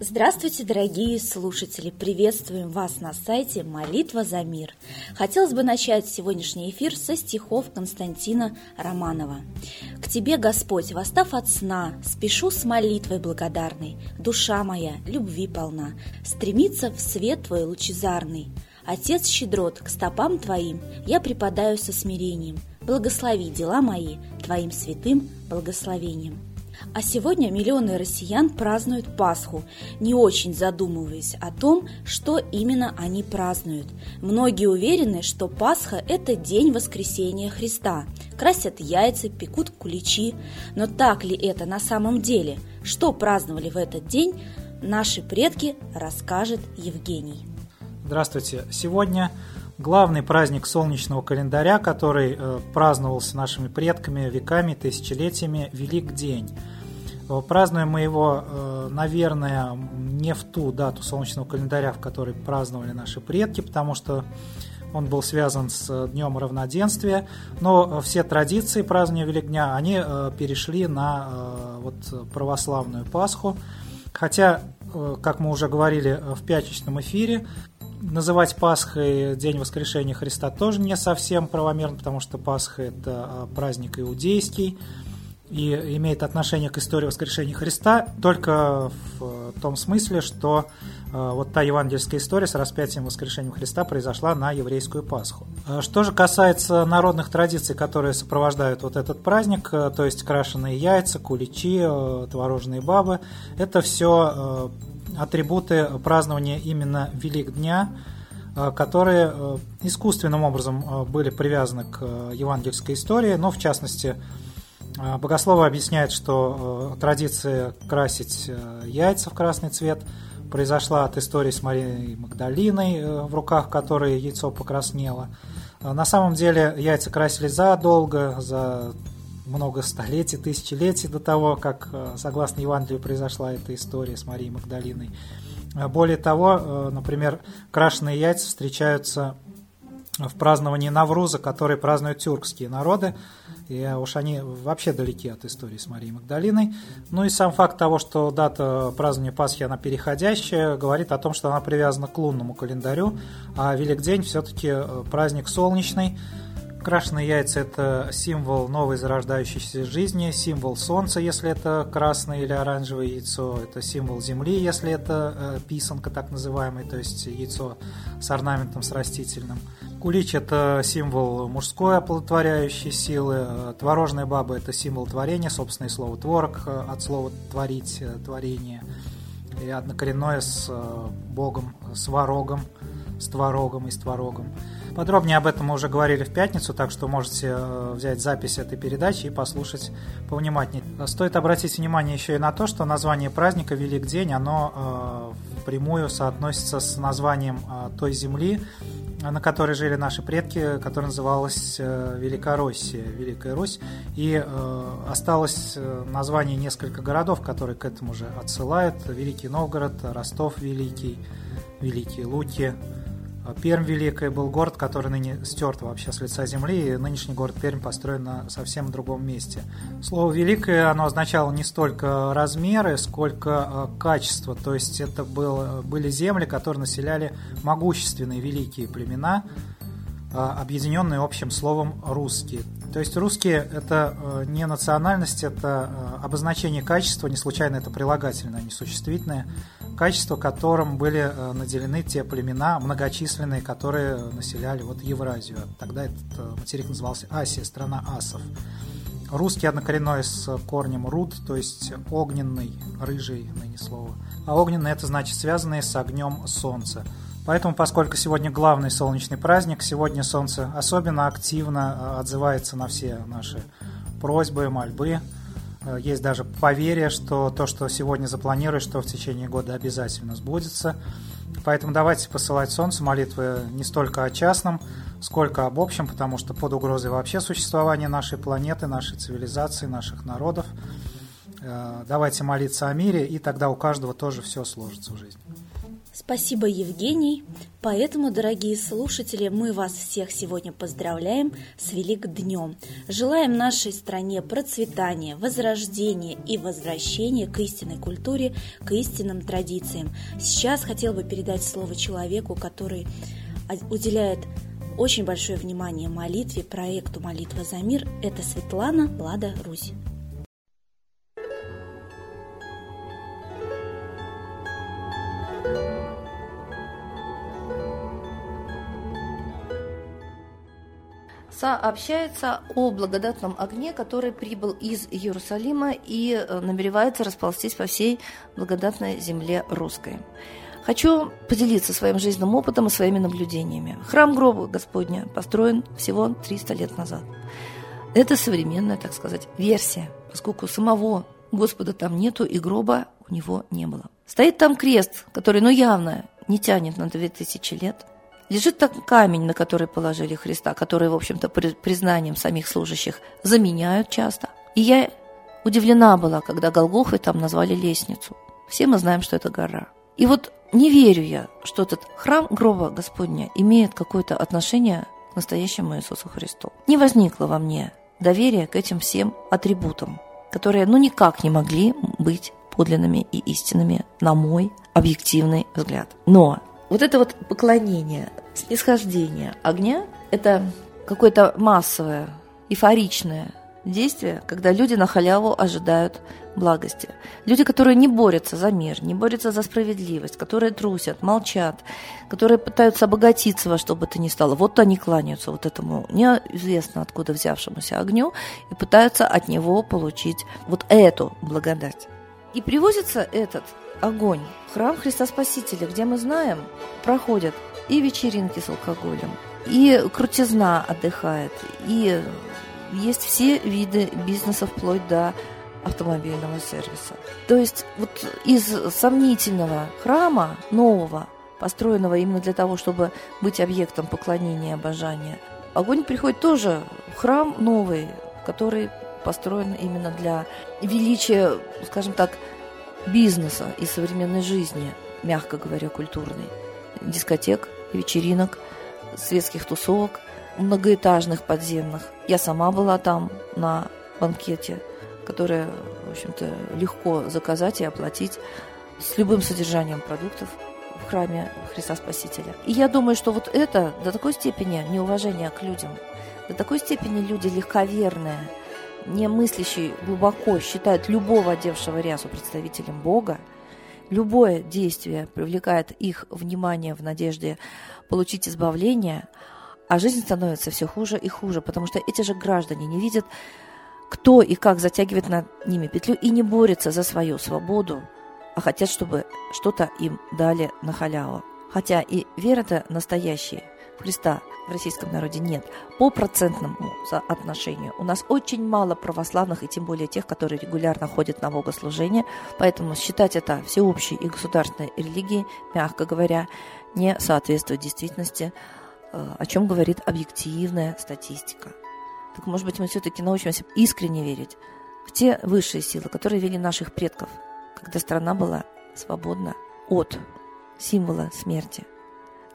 Здравствуйте, дорогие слушатели! Приветствуем вас на сайте «Молитва за мир». Хотелось бы начать сегодняшний эфир со стихов Константина Романова. «К Тебе, Господь, восстав от сна, спешу с молитвой благодарной. Душа моя любви полна, стремится в свет Твой лучезарный. Отец щедрот, к стопам Твоим я припадаю со смирением. Благослови дела мои Твоим святым благословением». А сегодня миллионы россиян празднуют Пасху, не очень задумываясь о том, что именно они празднуют. Многие уверены, что Пасха – это день воскресения Христа. Красят яйца, пекут куличи. Но так ли это на самом деле? Что праздновали в этот день, наши предки, расскажет Евгений. Здравствуйте. Сегодня главный праздник солнечного календаря, который э, праздновался нашими предками веками, тысячелетиями, Велик день. Э, празднуем мы его, э, наверное, не в ту дату солнечного календаря, в которой праздновали наши предки, потому что он был связан с Днем равноденствия, но все традиции празднования Великдня, они перешли на вот православную Пасху, хотя, как мы уже говорили в пятничном эфире, называть Пасхой День воскрешения Христа тоже не совсем правомерно, потому что Пасха – это праздник иудейский, и имеет отношение к истории воскрешения Христа только в том смысле, что э, вот та евангельская история с распятием воскрешением Христа произошла на еврейскую Пасху. Что же касается народных традиций, которые сопровождают вот этот праздник, то есть крашеные яйца, куличи, творожные бабы, это все атрибуты празднования именно Великдня, которые искусственным образом были привязаны к евангельской истории, но в частности богословы объясняют, что э, традиция красить э, яйца в красный цвет произошла от истории с Марией Магдалиной, э, в руках которой яйцо покраснело. На самом деле яйца красили задолго, за много столетий, тысячелетий до того, как, согласно Евангелию, произошла эта история с Марией Магдалиной. А, более того, например, крашеные яйца встречаются в праздновании Навруза, который празднуют тюркские народы, и уж они вообще далеки от истории с Марией Магдалиной. Ну и сам факт того, что дата празднования Пасхи, она переходящая, говорит о том, что она привязана к лунному календарю, а Великдень все-таки э, праздник солнечный, Крашеные яйца – это символ новой зарождающейся жизни, символ солнца, если это красное или оранжевое яйцо, это символ земли, если это э, писанка так называемая, то есть яйцо с орнаментом, с растительным. Кулич – это символ мужской оплодотворяющей силы, творожная баба – это символ творения, собственное слово творог э, от слова творить, э, творение, и однокоренное с Богом, с ворогом, с творогом и с творогом. Подробнее об этом мы уже говорили в пятницу, так что можете э, взять запись этой передачи и послушать повнимательнее. Стоит обратить внимание еще и на то, что название праздника Велик День, оно э, впрямую соотносится с названием э, той земли, на которой жили наши предки, которая называлась Великороссия, Великая Русь, и осталось название несколько городов, которые к этому же отсылают. Великий Новгород, Ростов Великий, Великие Луки, Пермь Великая был город, который ныне стерт вообще с лица земли, и нынешний город Пермь построен на совсем другом месте. Слово «великое» оно означало не столько размеры, сколько э, качество, то есть это был, были земли, которые населяли могущественные великие племена, э, объединенные общим словом «русские». То есть русские – это э, не национальность, это обозначение качества, не случайно это прилагательное, не существительное – качества которым были э, наделены те племена многочисленные, которые населяли вот Евразию. Тогда этот э, материк назывался Асия, страна асов. Русский однокоренной с корнем руд, то есть огненный, рыжий, ныне слово. А огненный это значит связанные с огнем солнца. Поэтому, поскольку сегодня главный солнечный праздник, сегодня солнце особенно активно э, отзывается на все наши просьбы, мольбы, Э, есть даже поверье, что то, что сегодня запланируешь, что в течение года обязательно сбудется. Поэтому давайте посылать Солнцу молитвы не столько о частном, сколько об общем, потому что под угрозой вообще существования нашей планеты, нашей цивилизации, наших народов. Э, давайте молиться о мире, и тогда у каждого тоже все сложится в жизни. Спасибо, Евгений. Поэтому, дорогие слушатели, мы вас всех сегодня поздравляем с Велик Днем. Желаем нашей стране процветания, возрождения и возвращения к истинной культуре, к истинным традициям. Сейчас хотел бы передать слово человеку, который уделяет очень большое внимание молитве, проекту «Молитва за мир». Это Светлана Лада Русь. Сообщается о благодатном огне, который прибыл из Иерусалима и э, намеревается расползтись по всей благодатной земле русской. Хочу поделиться своим жизненным опытом и своими наблюдениями. Храм гроба Господня построен всего 300 лет назад. Это современная, так сказать, версия, поскольку самого Господа там нету и гроба у него не было. Стоит там крест, который, ну, явно не тянет на 2000 лет. Лежит там камень, на который положили Христа, который, в общем-то, признанием самих служащих заменяют часто. И я удивлена была, когда Голгофой там назвали лестницу. Все мы знаем, что это гора. И вот не верю я, что этот храм гроба Господня имеет какое-то отношение к настоящему Иисусу Христу. Не возникло во мне доверия к этим всем атрибутам, которые ну никак не могли быть подлинными и истинными, на мой объективный взгляд. Но вот это вот поклонение, снисхождение огня – это какое-то массовое, эйфоричное действие, когда люди на халяву ожидают благости. Люди, которые не борются за мир, не борются за справедливость, которые трусят, молчат, которые пытаются обогатиться во что бы то ни стало. Вот они кланяются вот этому неизвестно откуда взявшемуся огню и пытаются от него получить вот эту благодать. И привозится этот огонь в храм Христа Спасителя, где мы знаем, проходят и вечеринки с алкоголем, и крутизна отдыхает, и есть все виды бизнеса вплоть до автомобильного сервиса. То есть вот из сомнительного храма нового, построенного именно для того, чтобы быть объектом поклонения и обожания, огонь приходит тоже в храм новый, который построен именно для величия, скажем так, бизнеса и современной жизни, мягко говоря, культурной. Дискотек, вечеринок, светских тусовок, многоэтажных подземных. Я сама была там на банкете, которое, в общем-то, легко заказать и оплатить с любым содержанием продуктов в храме Христа Спасителя. И я думаю, что вот это до такой степени неуважение к людям, до такой степени люди легковерные – не мыслящий глубоко считает любого одевшего рясу представителем Бога, любое действие привлекает их внимание в надежде получить избавление, а жизнь становится все хуже и хуже, потому что эти же граждане не видят, кто и как затягивает над ними петлю и не борется за свою свободу, а хотят, чтобы что-то им дали на халяву. Хотя и вера-то настоящая Христа в российском народе нет. По процентному соотношению у нас очень мало православных, и тем более тех, которые регулярно ходят на богослужение, поэтому считать это всеобщей и государственной религией, мягко говоря, не соответствует действительности, э, о чем говорит объективная статистика. Так, может быть, мы все-таки научимся искренне верить в те высшие силы, которые вели наших предков, когда страна была свободна от символа смерти,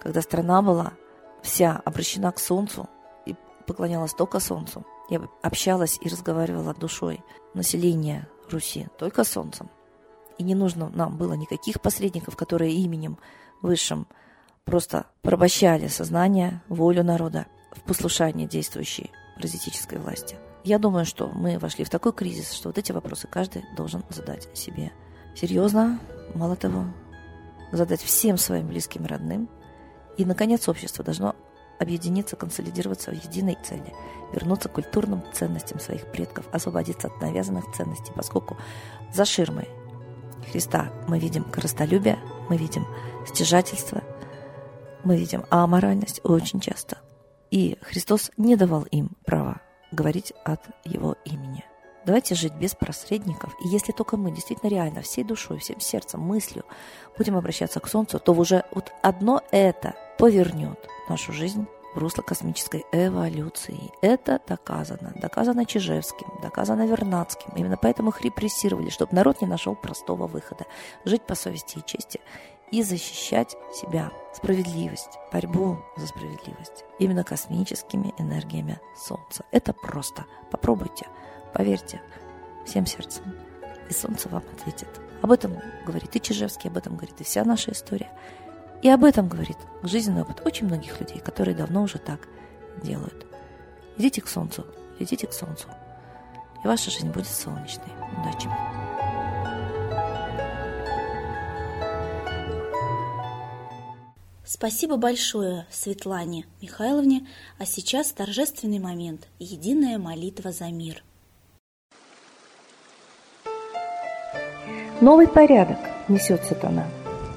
когда страна была вся обращена к солнцу и поклонялась только солнцу. Я общалась и разговаривала душой населения Руси только солнцем. И не нужно нам было никаких посредников, которые именем высшим просто порабощали сознание, волю народа в послушание действующей паразитической власти. Я думаю, что мы вошли в такой кризис, что вот эти вопросы каждый должен задать себе серьезно, мало того, задать всем своим близким родным, и, наконец, общество должно объединиться, консолидироваться в единой цели, вернуться к культурным ценностям своих предков, освободиться от навязанных ценностей, поскольку за ширмой Христа мы видим коростолюбие, мы видим стяжательство, мы видим аморальность очень часто. И Христос не давал им права говорить от Его имени. Давайте жить без посредников. И если только мы действительно реально всей душой, всем сердцем, мыслью будем обращаться к Солнцу, то уже вот одно это повернет нашу жизнь в русло космической эволюции. Это доказано. Доказано Чижевским, доказано Вернадским. Именно поэтому их репрессировали, чтобы народ не нашел простого выхода. Жить по совести и чести и защищать себя. Справедливость, борьбу за справедливость. Именно космическими энергиями Солнца. Это просто. Попробуйте, поверьте всем сердцем. И Солнце вам ответит. Об этом говорит и Чижевский, об этом говорит и вся наша история. И об этом говорит жизненный опыт очень многих людей, которые давно уже так делают. Идите к Солнцу, идите к Солнцу. И ваша жизнь будет солнечной. Удачи! Спасибо большое Светлане Михайловне, а сейчас торжественный момент – единая молитва за мир. Новый порядок несет сатана.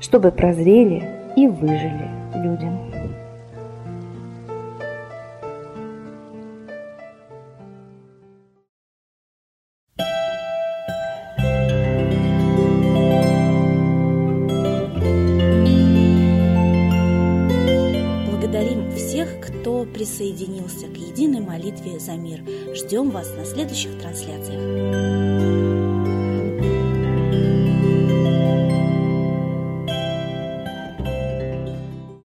чтобы прозрели и выжили людям. присоединился к единой молитве за мир. Ждем вас на следующих трансляциях.